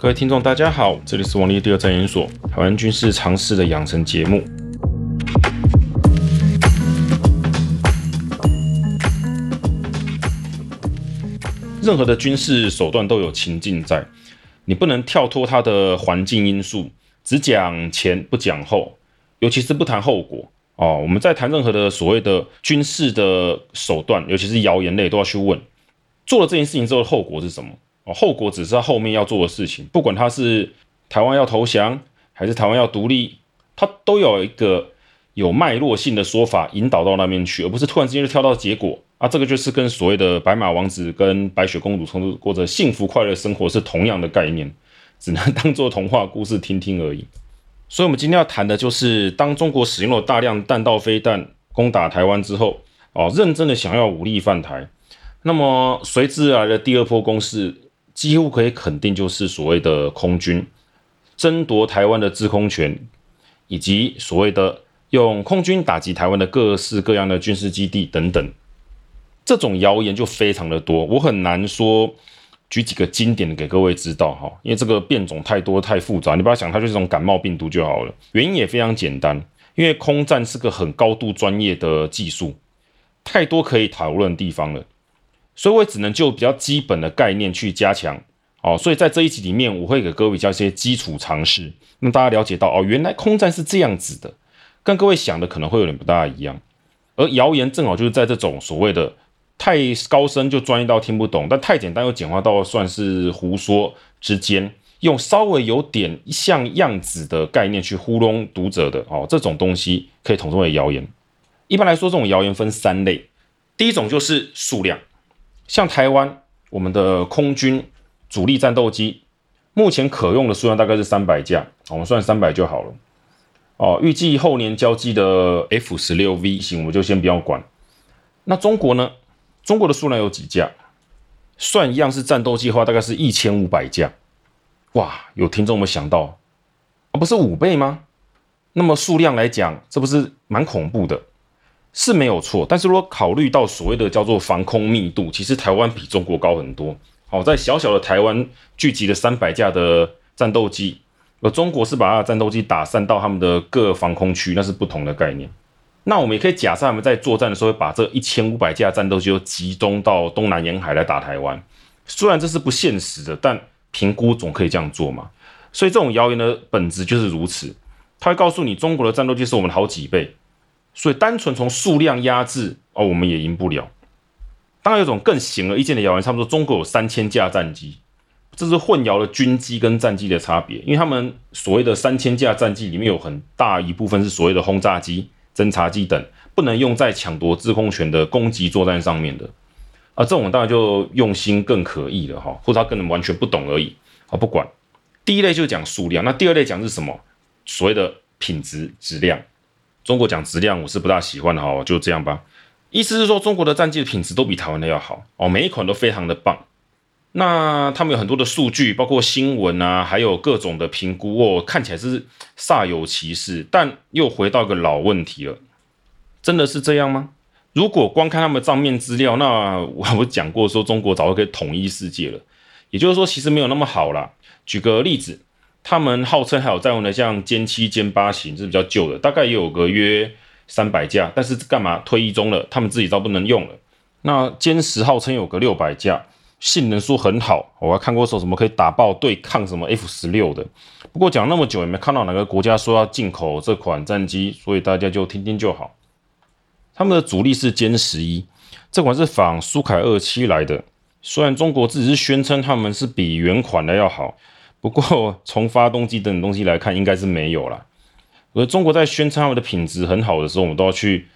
各位听众，大家好，这里是王立第二战研所台湾军事常识的养成节目。任何的军事手段都有情境在，你不能跳脱它的环境因素，只讲前不讲后，尤其是不谈后果哦。我们在谈任何的所谓的军事的手段，尤其是谣言类，都要去问，做了这件事情之后的后果是什么？后果只是他后面要做的事情，不管他是台湾要投降，还是台湾要独立，他都有一个有脉络性的说法引导到那边去，而不是突然之间就跳到结果啊。这个就是跟所谓的白马王子跟白雪公主从此过着幸福快乐生活是同样的概念，只能 当做童话故事听听而已。所以，我们今天要谈的就是，当中国使用了大量弹道飞弹攻打台湾之后，哦，认真的想要武力犯台，那么随之而来的第二波攻势。几乎可以肯定，就是所谓的空军争夺台湾的制空权，以及所谓的用空军打击台湾的各式各样的军事基地等等，这种谣言就非常的多。我很难说举几个经典的给各位知道哈，因为这个变种太多太复杂，你不要想它就是一种感冒病毒就好了。原因也非常简单，因为空战是个很高度专业的技术，太多可以讨论的地方了。所以，我也只能就比较基本的概念去加强，哦，所以在这一集里面，我会给各位教一些基础常识，让大家了解到，哦，原来空战是这样子的，跟各位想的可能会有点不大一样。而谣言正好就是在这种所谓的太高深就专业到听不懂，但太简单又简化到算是胡说之间，用稍微有点像样子的概念去糊弄读者的，哦，这种东西可以统称为谣言。一般来说，这种谣言分三类，第一种就是数量。像台湾，我们的空军主力战斗机目前可用的数量大概是三百架，我们算三百就好了。哦，预计后年交机的 F 十六 V 型，我们就先不要管。那中国呢？中国的数量有几架？算一样是战斗机的话，大概是一千五百架。哇，有听众们想到，啊，不是五倍吗？那么数量来讲，这不是蛮恐怖的？是没有错，但是如果考虑到所谓的叫做防空密度，其实台湾比中国高很多。好，在小小的台湾聚集了三百架的战斗机，而中国是把它的战斗机打散到他们的各防空区，那是不同的概念。那我们也可以假设他们在作战的时候，把这一千五百架战斗机都集中到东南沿海来打台湾。虽然这是不现实的，但评估总可以这样做嘛。所以这种谣言的本质就是如此，它会告诉你中国的战斗机是我们好几倍。所以单纯从数量压制哦，我们也赢不了。当然有种更显而易见的谣言，差不多中国有三千架战机，这是混淆了军机跟战机的差别。因为他们所谓的三千架战机里面有很大一部分是所谓的轰炸机、侦察机等，不能用在抢夺制空权的攻击作战上面的。啊，这种当然就用心更可疑了哈，或者他可能完全不懂而已。啊，不管。第一类就讲数量，那第二类讲是什么？所谓的品质、质量。中国讲质量，我是不大喜欢的哈，就这样吧。意思是说，中国的战机的品质都比台湾的要好哦，每一款都非常的棒。那他们有很多的数据，包括新闻啊，还有各种的评估哦，看起来是煞有其事。但又回到一个老问题了，真的是这样吗？如果光看他们账面资料，那我我讲过说，中国早就可以统一世界了。也就是说，其实没有那么好啦。举个例子。他们号称还有在用的像歼七、歼八型，是比较旧的，大概也有个约三百架，但是干嘛退役中了，他们自己都不能用了。那歼十号称有个六百架，性能说很好，我还看过说什么可以打爆对抗什么 F 十六的。不过讲那么久也没看到哪个国家说要进口这款战机，所以大家就听听就好。他们的主力是歼十一，这款是仿苏凯二七来的，虽然中国自己是宣称他们是比原款的要好。不过，从发动机等等东西来看，应该是没有啦。而中国在宣称他们的品质很好的时候，我们都要去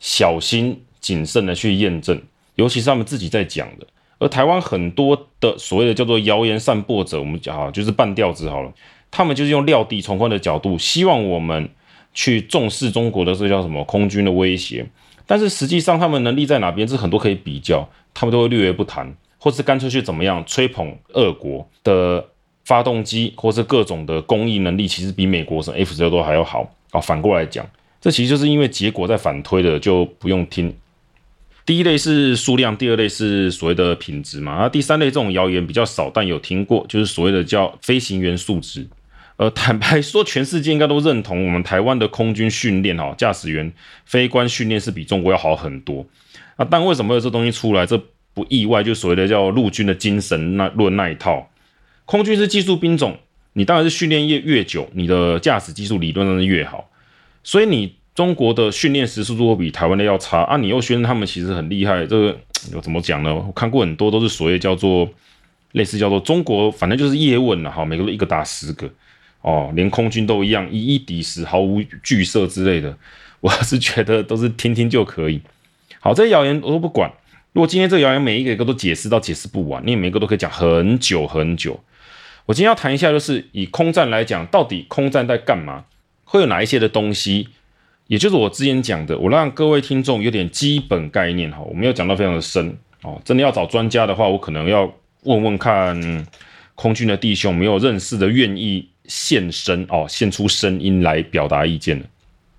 小心谨慎的去验证，尤其是他们自己在讲的。而台湾很多的所谓的叫做谣言散播者，我们讲哈，就是半吊子好了，他们就是用料敌从宽的角度，希望我们去重视中国的这叫什么空军的威胁。但是实际上，他们能力在哪边？是很多可以比较，他们都会略而不谈，或是干脆去怎么样吹捧俄国的。发动机或是各种的工艺能力，其实比美国什么 F 十六都还要好啊。反过来讲，这其实就是因为结果在反推的，就不用听。第一类是数量，第二类是所谓的品质嘛。那第三类这种谣言比较少，但有听过，就是所谓的叫飞行员素质。呃，坦白说，全世界应该都认同我们台湾的空军训练哈，驾驶员飞官训练是比中国要好很多。啊，但为什么有这东西出来？这不意外，就所谓的叫陆军的精神那论那一套。空军是技术兵种，你当然是训练越越久，你的驾驶技术理论上越好。所以你。中国的训练时速都比台湾的要差啊！你又宣称他们其实很厉害，这个又怎么讲呢？我看过很多都是所谓叫做类似叫做中国，反正就是叶问了哈，每个都一个打十个哦，连空军都一样以一敌十，毫无惧色之类的。我是觉得都是听听就可以。好，这些谣言我都不管。如果今天这个谣言每一个一个都解释到解释不完，你每个都可以讲很久很久。我今天要谈一下，就是以空战来讲，到底空战在干嘛？会有哪一些的东西？也就是我之前讲的，我让各位听众有点基本概念哈，我没有讲到非常的深哦。真的要找专家的话，我可能要问问看空军的弟兄，没有认识的愿意现身哦，献出声音来表达意见的。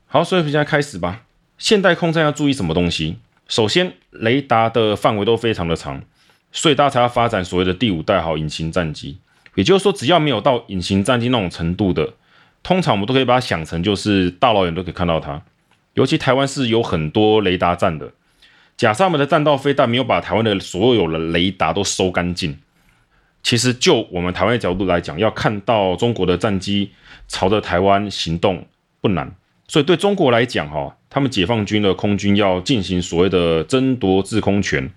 好，所以现在开始吧。现代空战要注意什么东西？首先，雷达的范围都非常的长，所以大家才要发展所谓的第五代好隐形战机。也就是说，只要没有到隐形战机那种程度的。通常我们都可以把它想成就是大老远都可以看到它，尤其台湾是有很多雷达站的。假设我们的弹道飞弹没有把台湾的所有的雷达都收干净，其实就我们台湾的角度来讲，要看到中国的战机朝着台湾行动不难。所以对中国来讲，哈，他们解放军的空军要进行所谓的争夺制空权，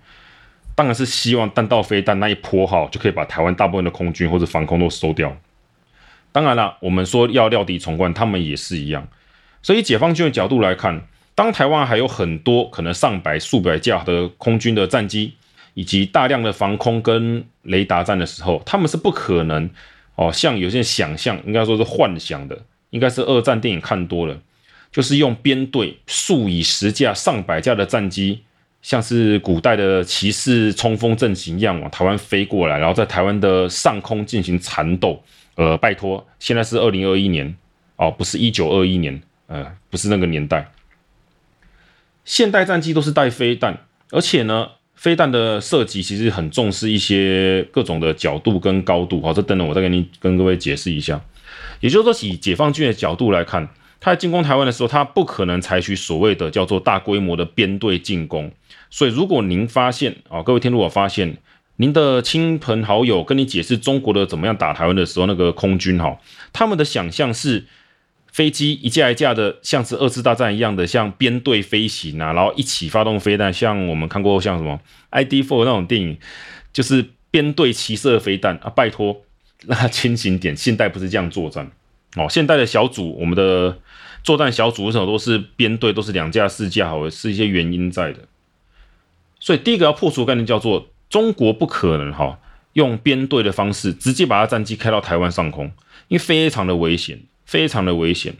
当然是希望弹道飞弹那一波哈就可以把台湾大部分的空军或者防空都收掉。当然了，我们说要料敌从宽，他们也是一样。所以解放军的角度来看，当台湾还有很多可能上百、数百架的空军的战机，以及大量的防空跟雷达站的时候，他们是不可能哦，像有些人想象，应该说是幻想的，应该是二战电影看多了，就是用编队数以十架、上百架的战机，像是古代的骑士冲锋阵型一样往台湾飞过来，然后在台湾的上空进行缠斗。呃，拜托，现在是二零二一年哦，不是一九二一年，呃，不是那个年代。现代战机都是带飞弹，而且呢，飞弹的设计其实很重视一些各种的角度跟高度。好，这等等我再给你跟各位解释一下。也就是说，以解放军的角度来看，他在进攻台湾的时候，他不可能采取所谓的叫做大规模的编队进攻。所以，如果您发现啊，各位听，如果发现。您的亲朋好友跟你解释中国的怎么样打台湾的时候，那个空军哈，他们的想象是飞机一架一架的，像是二次大战一样的，像编队飞行啊，然后一起发动飞弹，像我们看过像什么 ID Four 那种电影，就是编队齐射飞弹啊。拜托，那清醒点，现代不是这样作战哦。现代的小组，我们的作战小组为什么都是编队，都是两架四架，好，是一些原因在的。所以第一个要破除的概念叫做。中国不可能哈用编队的方式直接把他战机开到台湾上空，因为非常的危险，非常的危险，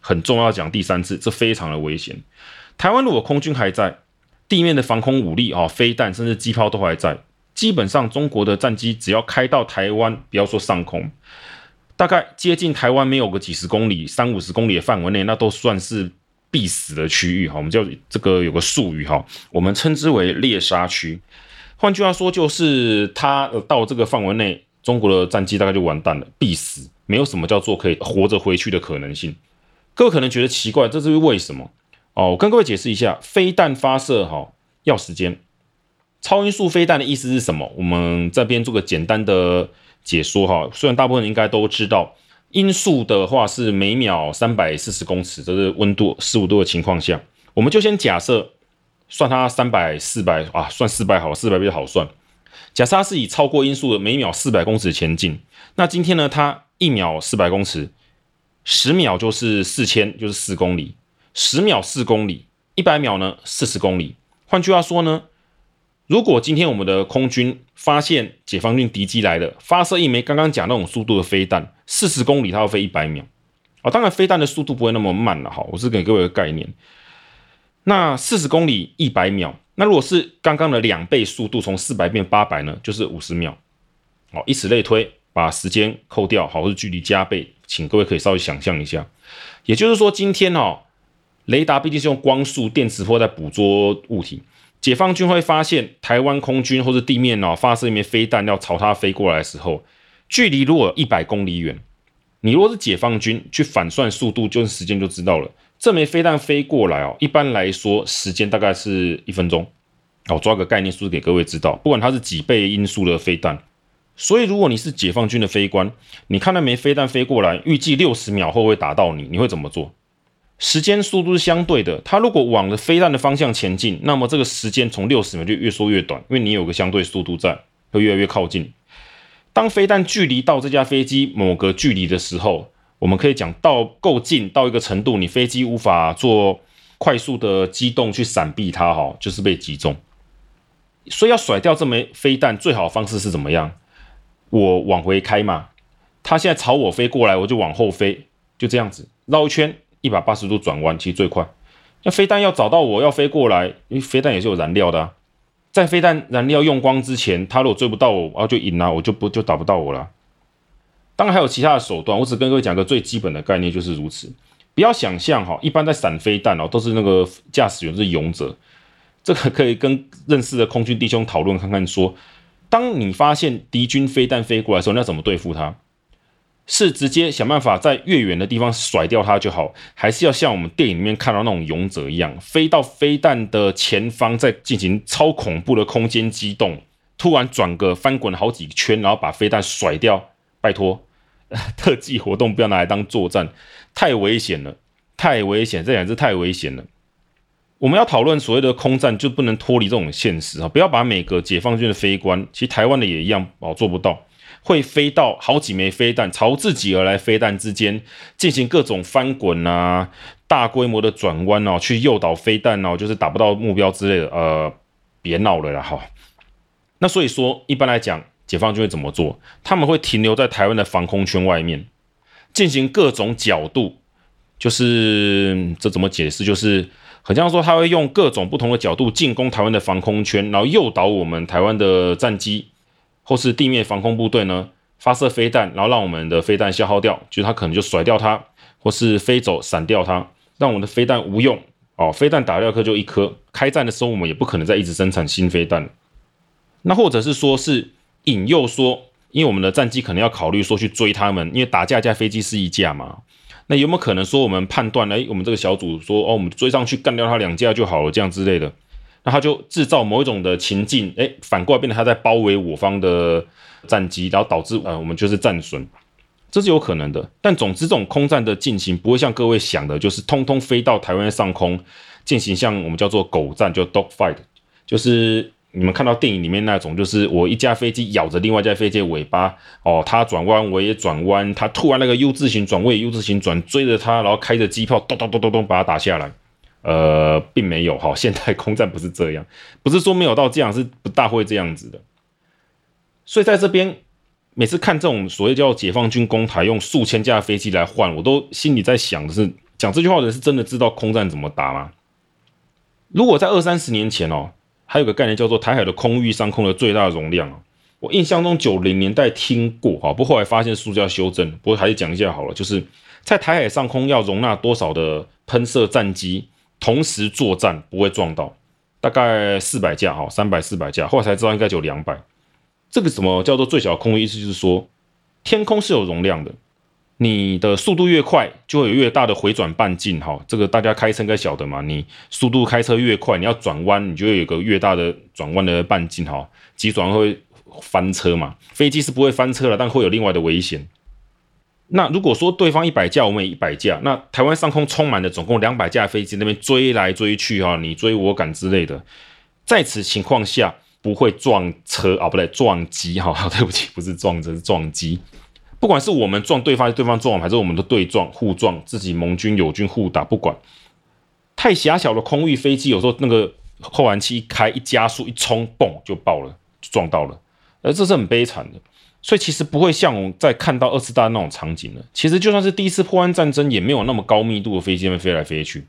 很重要，讲第三次，这非常的危险。台湾如果空军还在，地面的防空武力啊，飞弹甚至机炮都还在，基本上中国的战机只要开到台湾，不要说上空，大概接近台湾没有个几十公里、三五十公里的范围内，那都算是必死的区域哈。我们叫这个有个术语哈，我们称之为猎杀区。换句话说，就是他到这个范围内，中国的战机大概就完蛋了，必死，没有什么叫做可以活着回去的可能性。各位可能觉得奇怪，这是为什么？哦，我跟各位解释一下，飞弹发射哈要时间。超音速飞弹的意思是什么？我们这边做个简单的解说哈。虽然大部分应该都知道，音速的话是每秒三百四十公尺，这是温度十五度的情况下，我们就先假设。算它三百四百啊，算四百好，四百比较好算。假设它是以超过音速的每秒四百公尺前进，那今天呢，它一秒四百公尺，十秒就是四千，就是四公里，十秒四公里，一百秒呢四十公里。换句话说呢，如果今天我们的空军发现解放军敌机来了，发射一枚刚刚讲那种速度的飞弹，四十公里它要飞一百秒啊。当然，飞弹的速度不会那么慢了哈。我是给各位一个概念。那四十公里一百秒，那如果是刚刚的两倍速度，从四百变八百呢，就是五十秒。好，以此类推，把时间扣掉，好，或者距离加倍，请各位可以稍微想象一下。也就是说，今天哦，雷达毕竟是用光速电磁波在捕捉物体。解放军会发现台湾空军或者地面哦发射一枚飞弹要朝它飞过来的时候，距离如果一百公里远，你如果是解放军去反算速度，就是时间就知道了。这枚飞弹飞过来哦，一般来说时间大概是一分钟。哦，抓个概念数字给各位知道，不管它是几倍音速的飞弹。所以如果你是解放军的飞官，你看那枚飞弹飞过来，预计六十秒后会打到你，你会怎么做？时间速度是相对的，它如果往着飞弹的方向前进，那么这个时间从六十秒就越缩越短，因为你有个相对速度在，会越来越靠近。当飞弹距离到这架飞机某个距离的时候，我们可以讲到够近到一个程度，你飞机无法做快速的机动去闪避它，哈，就是被击中。所以要甩掉这枚飞弹，最好的方式是怎么样？我往回开嘛，它现在朝我飞过来，我就往后飞，就这样子绕一圈。一百八十度转弯，其实最快。那飞弹要找到我要飞过来，因为飞弹也是有燃料的啊。在飞弹燃料用光之前，他如果追不到我，然后就赢了，我就不就打不到我了。当然还有其他的手段，我只跟各位讲个最基本的概念就是如此。不要想象哈，一般在闪飞弹哦，都是那个驾驶员是勇者。这个可以跟认识的空军弟兄讨论看看，说，当你发现敌军飞弹飞过来的时候，你要怎么对付它？是直接想办法在越远的地方甩掉它就好，还是要像我们电影里面看到那种勇者一样，飞到飞弹的前方，再进行超恐怖的空间机动，突然转个翻滚好几圈，然后把飞弹甩掉？拜托，特技活动不要拿来当作战，太危险了，太危险，这两字太危险了。我们要讨论所谓的空战，就不能脱离这种现实啊！不要把每个解放军的飞官，其实台湾的也一样哦，做不到。会飞到好几枚飞弹朝自己而来，飞弹之间进行各种翻滚啊，大规模的转弯哦，去诱导飞弹哦，就是打不到目标之类的。呃，别闹了啦哈。那所以说，一般来讲，解放军会怎么做？他们会停留在台湾的防空圈外面，进行各种角度，就是这怎么解释？就是好像说他会用各种不同的角度进攻台湾的防空圈，然后诱导我们台湾的战机。或是地面防空部队呢，发射飞弹，然后让我们的飞弹消耗掉，就是他可能就甩掉它，或是飞走闪掉它，让我们的飞弹无用哦。飞弹打掉一颗就一颗，开战的时候我们也不可能再一直生产新飞弹。那或者是说是引诱说，因为我们的战机可能要考虑说去追他们，因为打架架飞机是一架嘛。那有没有可能说我们判断，哎，我们这个小组说哦，我们追上去干掉他两架就好了，这样之类的。那他就制造某一种的情境，哎，反过来变成他在包围我方的战机，然后导致呃我们就是战损，这是有可能的。但总之，这种空战的进行不会像各位想的，就是通通飞到台湾上空进行像我们叫做狗战，就 dog fight，就是你们看到电影里面那种，就是我一架飞机咬着另外一架飞机的尾巴，哦，它转弯我也转弯，它突然那个 U 字形转，我也 U 字形转，追着它，然后开着机炮咚咚咚咚咚把它打下来。呃，并没有哈，现代空战不是这样，不是说没有到这样，是不大会这样子的。所以在这边，每次看这种所谓叫解放军攻台，用数千架飞机来换，我都心里在想的是，讲这句话的人是真的知道空战怎么打吗？如果在二三十年前哦，还有个概念叫做台海的空域上空的最大容量，我印象中九零年代听过哈，不过后来发现数字要修正，不过还是讲一下好了，就是在台海上空要容纳多少的喷射战机。同时作战不会撞到，大概四百架哈，三百四百架，后来才知道应该就两百。这个什么叫做最小空域？意思就是说，天空是有容量的，你的速度越快，就会有越大的回转半径哈。这个大家开车应该晓得嘛，你速度开车越快，你要转弯，你就会有个越大的转弯的半径哈，急转弯会翻车嘛。飞机是不会翻车了，但会有另外的危险。那如果说对方一百架，我们也一百架，那台湾上空充满了总共两百架飞机，那边追来追去哈，你追我赶之类的，在此情况下不会撞车啊，不对，撞机哈，对不起，不是撞车，是撞机。不管是我们撞对方，对方撞我们，还是我们的对撞互撞，自己盟军友军互打，不管。太狭小的空域飞机，有时候那个后燃器一开一加速一冲，嘣就爆了，就撞到了，而这是很悲惨的。所以其实不会像我在看到二次大战那种场景了。其实就算是第一次破湾战争，也没有那么高密度的飞机飞来飞去。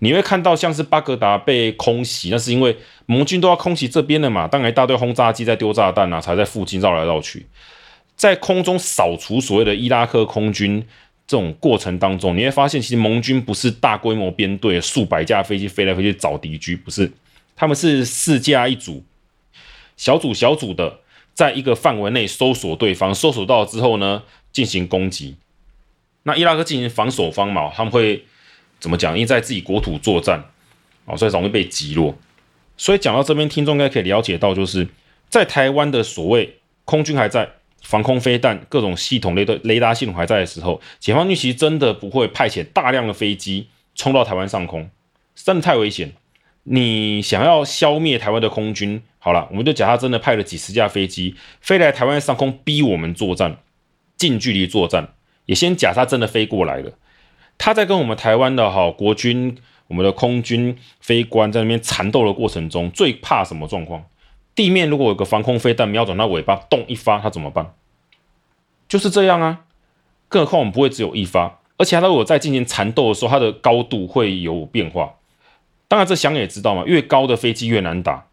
你会看到像是巴格达被空袭，那是因为盟军都要空袭这边了嘛，当然一大堆轰炸机在丢炸弹啊，才在附近绕来绕去，在空中扫除所谓的伊拉克空军这种过程当中，你会发现其实盟军不是大规模编队，数百架飞机飞来飞去找敌军，不是，他们是四架一组，小组小组的，在一个范围内搜索对方，搜索到之后呢，进行攻击。那伊拉克进行防守方嘛，他们会怎么讲？因为在自己国土作战，哦，所以容易被击落。所以讲到这边，听众应该可以了解到，就是在台湾的所谓空军还在，防空飞弹各种系统雷的雷达系统还在的时候，解放军其实真的不会派遣大量的飞机冲到台湾上空，真的太危险。你想要消灭台湾的空军，好了，我们就假设真的派了几十架飞机飞来台湾上空逼我们作战，近距离作战，也先假设真的飞过来了，他在跟我们台湾的哈国军、我们的空军飞官在那边缠斗的过程中，最怕什么状况？地面如果有个防空飞弹瞄准他尾巴，动一发，他怎么办？就是这样啊，更何况我们不会只有一发，而且他如果在进行缠斗的时候，它的高度会有变化。当然，这想也知道嘛，越高的飞机越难打。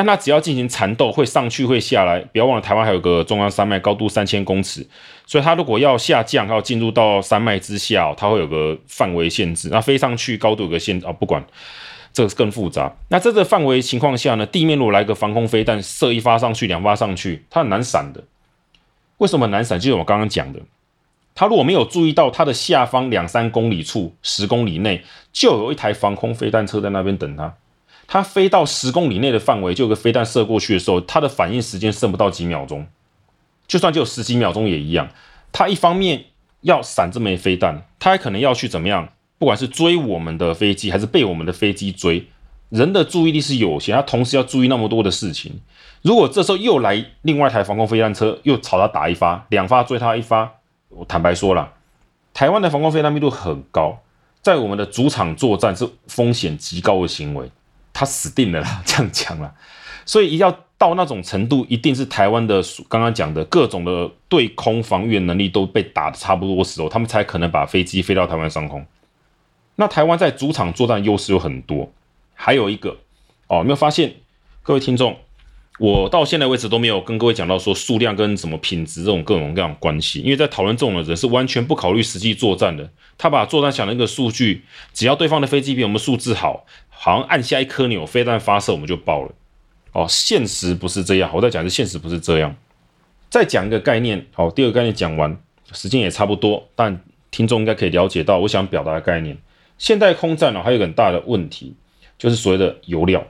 但它只要进行缠斗，会上去会下来。不要忘了，台湾还有个中央山脉，高度三千公尺，所以它如果要下降，要进入到山脉之下，它会有个范围限制。那飞上去高度有个限制啊，不管这个更复杂。那在这个范围情况下呢，地面如果来个防空飞弹，射一发上去，两发上去，它很难闪的。为什么难闪？就是我刚刚讲的。他如果没有注意到，它的下方两三公里处、十公里内就有一台防空飞弹车在那边等他。它飞到十公里内的范围，就有个飞弹射过去的时候，它的反应时间剩不到几秒钟。就算只有十几秒钟也一样。它一方面要闪这枚飞弹，它还可能要去怎么样？不管是追我们的飞机，还是被我们的飞机追，人的注意力是有限，他同时要注意那么多的事情。如果这时候又来另外一台防空飞弹车，又朝他打一发，两发追他一发。我坦白说了，台湾的防空飞弹密度很高，在我们的主场作战是风险极高的行为，他死定了啦，这样讲了，所以一要到那种程度，一定是台湾的刚刚讲的各种的对空防御能力都被打得差不多时候，他们才可能把飞机飞到台湾上空。那台湾在主场作战优势有很多，还有一个哦，有没有发现各位听众？我到现在为止都没有跟各位讲到说数量跟什么品质这种各种各样关系，因为在讨论这种的人是完全不考虑实际作战的。他把作战想的一个数据，只要对方的飞机比我们素质好，好像按下一颗钮，飞弹发射我们就爆了。哦，现实不是这样。我再讲的现实不是这样。再讲一个概念，好，第二个概念讲完，时间也差不多，但听众应该可以了解到我想表达的概念。现代空战呢，还有一个很大的问题，就是所谓的油料。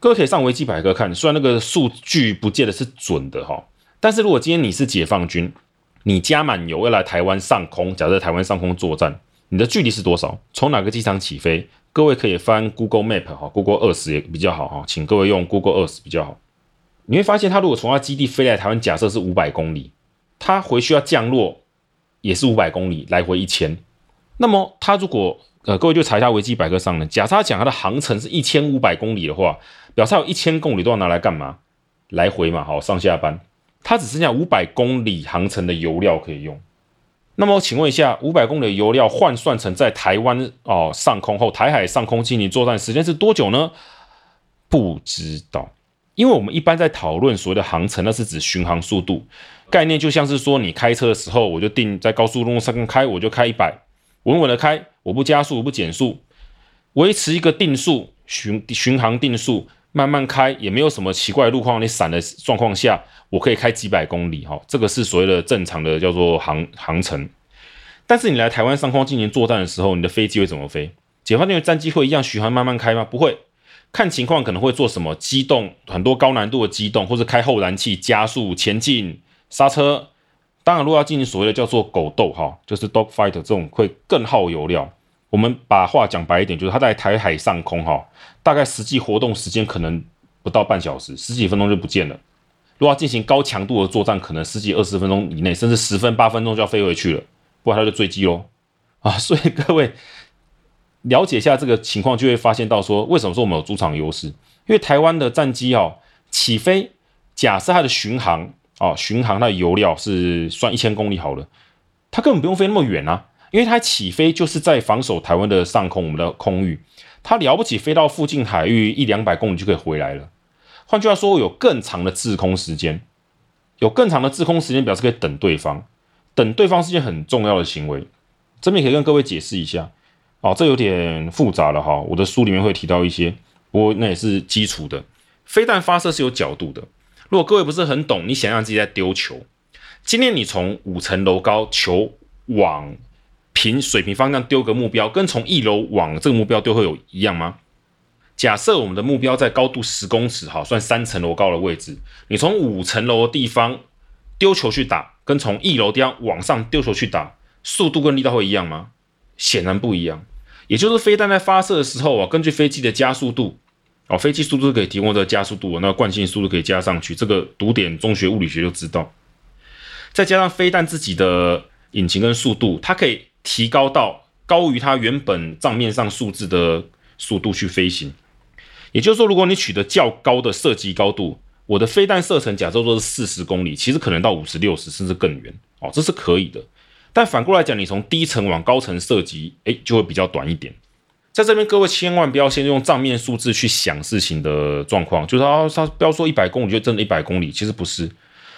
各位可以上维基百科看，虽然那个数据不见得是准的哈，但是如果今天你是解放军，你加满油要来台湾上空，假设台湾上空作战，你的距离是多少？从哪个机场起飞？各位可以翻 Google Map 哈，Google Earth 也比较好哈，请各位用 Google Earth 比较好。你会发现，他如果从他基地飞来台湾，假设是五百公里，他回去要降落也是五百公里，来回一千。那么他如果呃，各位就查一下维基百科上呢，假设他讲他的航程是一千五百公里的话。表示有一千公里都要拿来干嘛？来回嘛，好，上下班，它只剩下五百公里航程的油料可以用。那么请问一下，五百公里的油料换算成在台湾哦上空后，台海上空进行作战时间是多久呢？不知道，因为我们一般在讨论所谓的航程，那是指巡航速度概念，就像是说你开车的时候，我就定在高速公路上开，我就开一百，稳稳的开，我不加速，我不减速，维持一个定速巡巡航定速。慢慢开也没有什么奇怪的路况，你闪的状况下，我可以开几百公里哈，这个是所谓的正常的叫做航航程。但是你来台湾上空进行作战的时候，你的飞机会怎么飞？解放军的战机会一样循环慢慢开吗？不会，看情况可能会做什么机动，很多高难度的机动，或者开后燃器加速前进、刹车。当然，如果要进行所谓的叫做狗斗哈，就是 dog fight 这种会更耗油料。我们把话讲白一点，就是他在台海上空哈，大概实际活动时间可能不到半小时，十几分钟就不见了。如果要进行高强度的作战，可能十几二十分钟以内，甚至十分八分钟就要飞回去了，不然他就坠机喽。啊，所以各位了解一下这个情况，就会发现到说，为什么说我们有主场优势？因为台湾的战机哦，起飞，假设它的巡航哦，巡航它的油料是算一千公里好了，它根本不用飞那么远啊。因为它起飞就是在防守台湾的上空，我们的空域，它了不起飞到附近海域一两百公里就可以回来了。换句话说，有更长的滞空时间，有更长的滞空时间，表示可以等对方，等对方是件很重要的行为。这边可以跟各位解释一下，哦，这有点复杂了哈。我的书里面会提到一些，不过那也是基础的。飞弹发射是有角度的。如果各位不是很懂，你想象自己在丢球，今天你从五层楼高球往平水平方向丢个目标，跟从一楼往这个目标丢会有一样吗？假设我们的目标在高度十公尺，好，算三层楼高的位置，你从五层楼的地方丢球去打，跟从一楼地方往上丢球去打，速度跟力道会一样吗？显然不一样。也就是飞弹在发射的时候啊，根据飞机的加速度。哦，飞机速度可以提供这个加速度，那惯性速度可以加上去，这个读点中学物理学就知道。再加上飞弹自己的引擎跟速度，它可以提高到高于它原本账面上数字的速度去飞行。也就是说，如果你取得较高的射击高度，我的飞弹射程假设说是四十公里，其实可能到五十、六十甚至更远哦，这是可以的。但反过来讲，你从低层往高层射击，诶，就会比较短一点。在这边，各位千万不要先用账面数字去想事情的状况，就是他他不要说一百公里就真的一百公里，其实不是，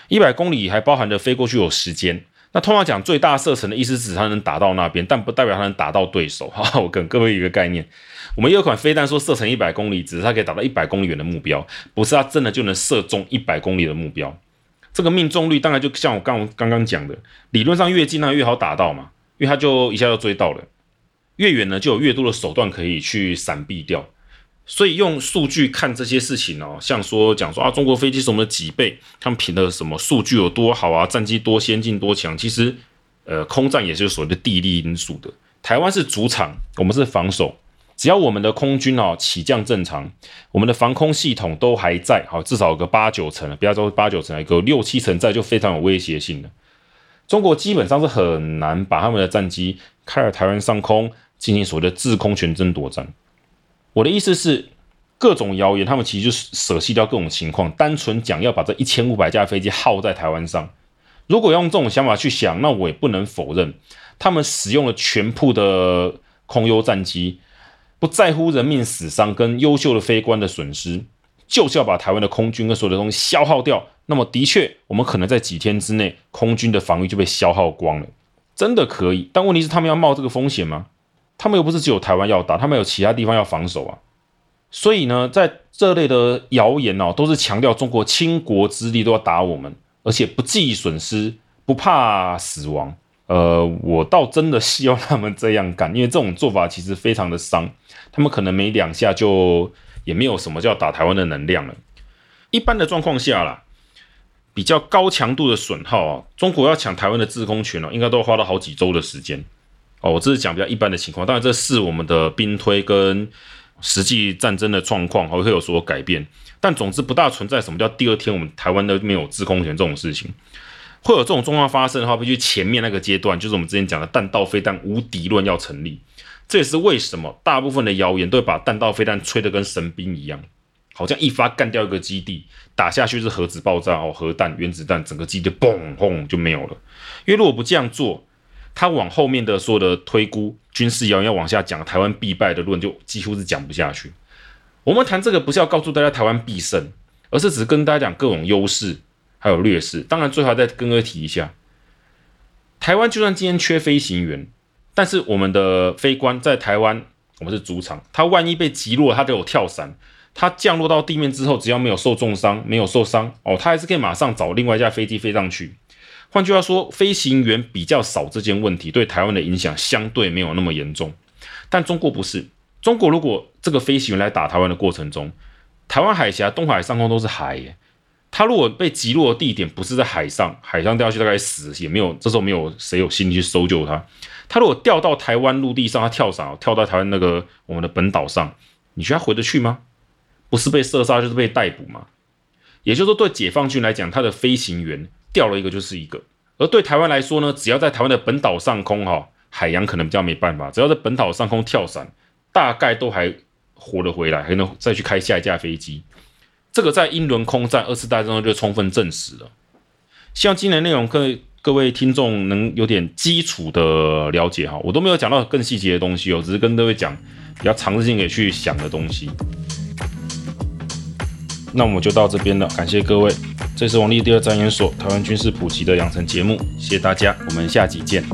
一百公里还包含着飞过去有时间。那通常讲最大射程的意思是它能打到那边，但不代表它能打到对手。哈，我跟各位一个概念，我们有款飞弹说射程一百公里，只是它可以打到一百公里远的目标，不是它真的就能射中一百公里的目标。这个命中率当然就像我刚刚刚讲的，理论上越近那越好打到嘛，因为它就一下就追到了。越远呢，就有越多的手段可以去闪避掉，所以用数据看这些事情哦，像说讲说啊，中国飞机是我们的几倍，他们凭的什么数据有多好啊，战机多先进多强，其实，呃，空战也是有所谓的地利因素的。台湾是主场，我们是防守，只要我们的空军哦起降正常，我们的防空系统都还在，好，至少有个八九成，不要说八九成，有个六七成在，就非常有威胁性的。中国基本上是很难把他们的战机开到台湾上空。进行所谓的制空权争夺战。我的意思是，各种谣言，他们其实就是舍弃掉各种情况，单纯讲要把这一千五百架飞机耗在台湾上。如果用这种想法去想，那我也不能否认，他们使用了全部的空优战机，不在乎人命死伤跟优秀的飞官的损失，就是要把台湾的空军跟所有的东西消耗掉。那么，的确，我们可能在几天之内，空军的防御就被消耗光了，真的可以。但问题是，他们要冒这个风险吗？他们又不是只有台湾要打，他们有其他地方要防守啊。所以呢，在这类的谣言哦，都是强调中国倾国之力都要打我们，而且不计损失，不怕死亡。呃，我倒真的希望他们这样干，因为这种做法其实非常的伤。他们可能没两下就也没有什么叫打台湾的能量了。一般的状况下啦，比较高强度的损耗啊，中国要抢台湾的制空权哦，应该都要花了好几周的时间。哦，我这是讲比较一般的情况，当然这是我们的兵推跟实际战争的状况还会有所改变，但总之不大存在什么叫第二天我们台湾都没有制空权这种事情，会有这种状况发生的话，必须前面那个阶段就是我们之前讲的弹道飞弹无敌论要成立，这也是为什么大部分的谣言都会把弹道飞弹吹得跟神兵一样，好像一发干掉一个基地，打下去是核子爆炸哦，核弹、原子弹，整个基地嘣轰就没有了，因为如果不这样做。他往后面的所有的推估军事谣言要往下讲，台湾必败的论就几乎是讲不下去。我们谈这个不是要告诉大家台湾必胜，而是只跟大家讲各种优势还有劣势。当然，最后再跟各位提一下，台湾就算今天缺飞行员，但是我们的飞官在台湾，我们是主场，他万一被击落，他都有跳伞，他降落到地面之后，只要没有受重伤、没有受伤哦，他还是可以马上找另外一架飞机飞上去。换句话说，飞行员比较少这件问题对台湾的影响相对没有那么严重，但中国不是。中国如果这个飞行员来打台湾的过程中，台湾海峡、东海上空都是海耶，他如果被击落的地点不是在海上，海上掉下去大概死也没有，这时候没有谁有心去搜救他。他如果掉到台湾陆地上，他跳伞跳到台湾那个我们的本岛上，你觉得他回得去吗？不是被射杀就是被逮捕吗？也就是说，对解放军来讲，他的飞行员。掉了一个就是一个，而对台湾来说呢，只要在台湾的本岛上空哈，海洋可能比较没办法，只要在本岛上空跳伞，大概都还活得回来，还能再去开下一架飞机。这个在英伦空战二次大战中就充分证实了。希望今年内容各位各位听众能有点基础的了解哈，我都没有讲到更细节的东西哦，只是跟各位讲比较常识性可以去想的东西。那我们就到这边了，感谢各位。这是王力第二战研所台湾军事普及的养成节目，谢谢大家，我们下集见。